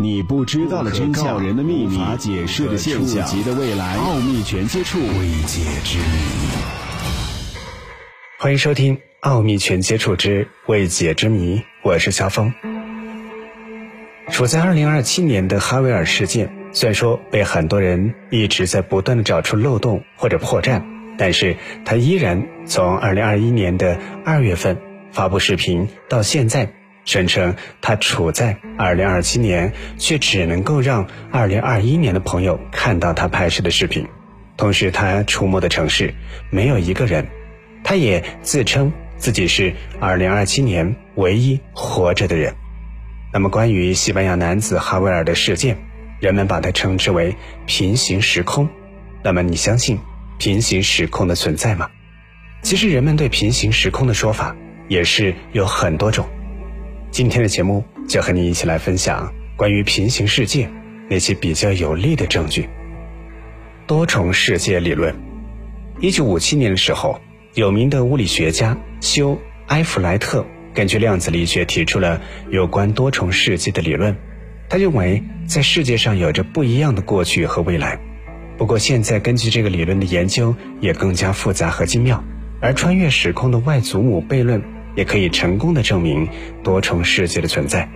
你不知道的真相，人的秘密，无法解释的现象，级的未来，奥秘全接触，未解之谜。欢迎收听《奥秘全接触之未解之谜》，我是肖峰。处在2027年的哈维尔事件，虽然说被很多人一直在不断的找出漏洞或者破绽，但是他依然从2021年的二月份发布视频到现在。声称他处在2027年，却只能够让2021年的朋友看到他拍摄的视频。同时，他出没的城市没有一个人。他也自称自己是2027年唯一活着的人。那么，关于西班牙男子哈维尔的事件，人们把它称之为平行时空。那么，你相信平行时空的存在吗？其实，人们对平行时空的说法也是有很多种。今天的节目就和你一起来分享关于平行世界那些比较有力的证据。多重世界理论。一九五七年的时候，有名的物理学家休·埃弗莱特根据量子力学提出了有关多重世界的理论。他认为，在世界上有着不一样的过去和未来。不过，现在根据这个理论的研究也更加复杂和精妙。而穿越时空的外祖母悖论。也可以成功的证明多重世界的存在。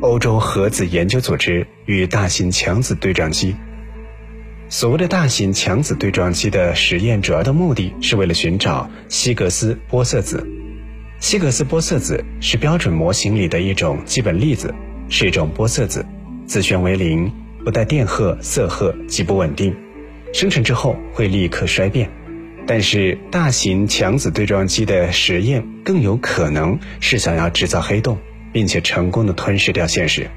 欧洲核子研究组织与大型强子对撞机。所谓的大型强子对撞机的实验主要的目的是为了寻找希格斯玻色子。希格斯玻色子是标准模型里的一种基本粒子，是一种玻色子，自旋为零，不带电荷、色荷，极不稳定，生成之后会立刻衰变。但是，大型强子对撞机的实验更有可能是想要制造黑洞，并且成功的吞噬掉现实。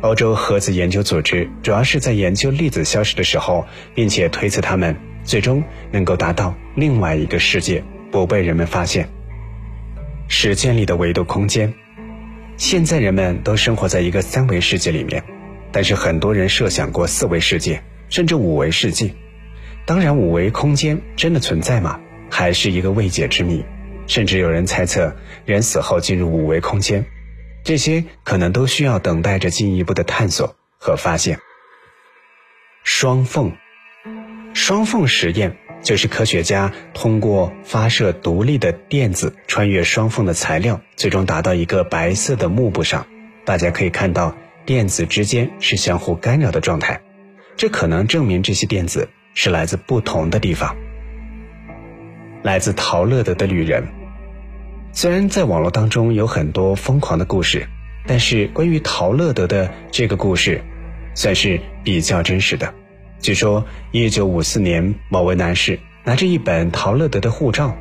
欧洲核子研究组织主要是在研究粒子消失的时候，并且推测它们最终能够达到另外一个世界，不被人们发现。时间里的维度空间，现在人们都生活在一个三维世界里面，但是很多人设想过四维世界，甚至五维世界。当然，五维空间真的存在吗？还是一个未解之谜。甚至有人猜测，人死后进入五维空间，这些可能都需要等待着进一步的探索和发现。双缝，双缝实验就是科学家通过发射独立的电子穿越双缝的材料，最终达到一个白色的幕布上。大家可以看到，电子之间是相互干扰的状态，这可能证明这些电子。是来自不同的地方。来自陶乐德的旅人，虽然在网络当中有很多疯狂的故事，但是关于陶乐德的这个故事，算是比较真实的。据说，一九五四年，某位男士拿着一本陶乐德的护照，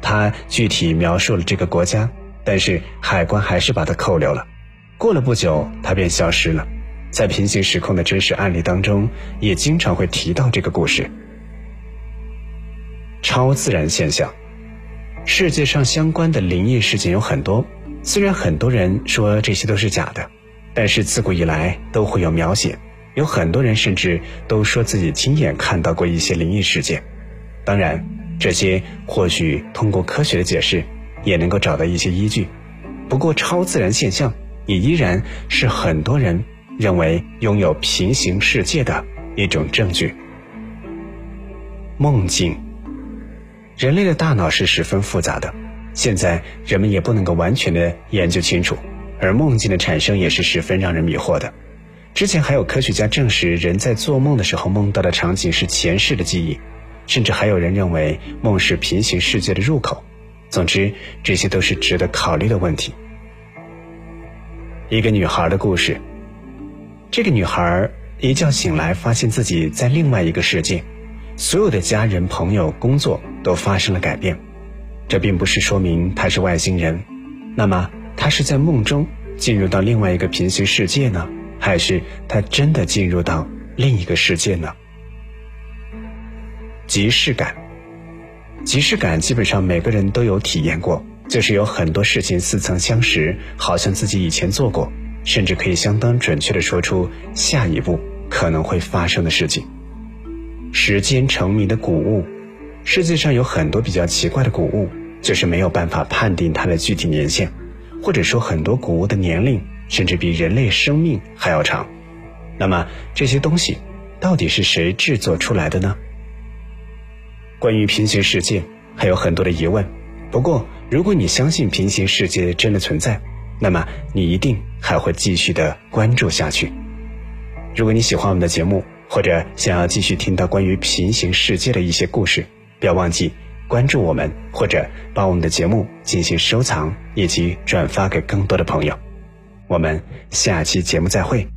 他具体描述了这个国家，但是海关还是把他扣留了。过了不久，他便消失了。在平行时空的真实案例当中，也经常会提到这个故事。超自然现象，世界上相关的灵异事件有很多，虽然很多人说这些都是假的，但是自古以来都会有描写，有很多人甚至都说自己亲眼看到过一些灵异事件。当然，这些或许通过科学的解释，也能够找到一些依据。不过，超自然现象也依然是很多人。认为拥有平行世界的一种证据。梦境，人类的大脑是十分复杂的，现在人们也不能够完全的研究清楚，而梦境的产生也是十分让人迷惑的。之前还有科学家证实，人在做梦的时候梦到的场景是前世的记忆，甚至还有人认为梦是平行世界的入口。总之，这些都是值得考虑的问题。一个女孩的故事。这个女孩一觉醒来，发现自己在另外一个世界，所有的家人、朋友、工作都发生了改变。这并不是说明她是外星人，那么她是在梦中进入到另外一个平行世界呢，还是她真的进入到另一个世界呢？即视感，即视感基本上每个人都有体验过，就是有很多事情似曾相识，好像自己以前做过。甚至可以相当准确地说出下一步可能会发生的事情。时间成谜的谷物，世界上有很多比较奇怪的谷物，就是没有办法判定它的具体年限，或者说很多谷物的年龄甚至比人类生命还要长。那么这些东西到底是谁制作出来的呢？关于平行世界还有很多的疑问。不过，如果你相信平行世界真的存在，那么你一定还会继续的关注下去。如果你喜欢我们的节目，或者想要继续听到关于平行世界的一些故事，不要忘记关注我们，或者把我们的节目进行收藏以及转发给更多的朋友。我们下期节目再会。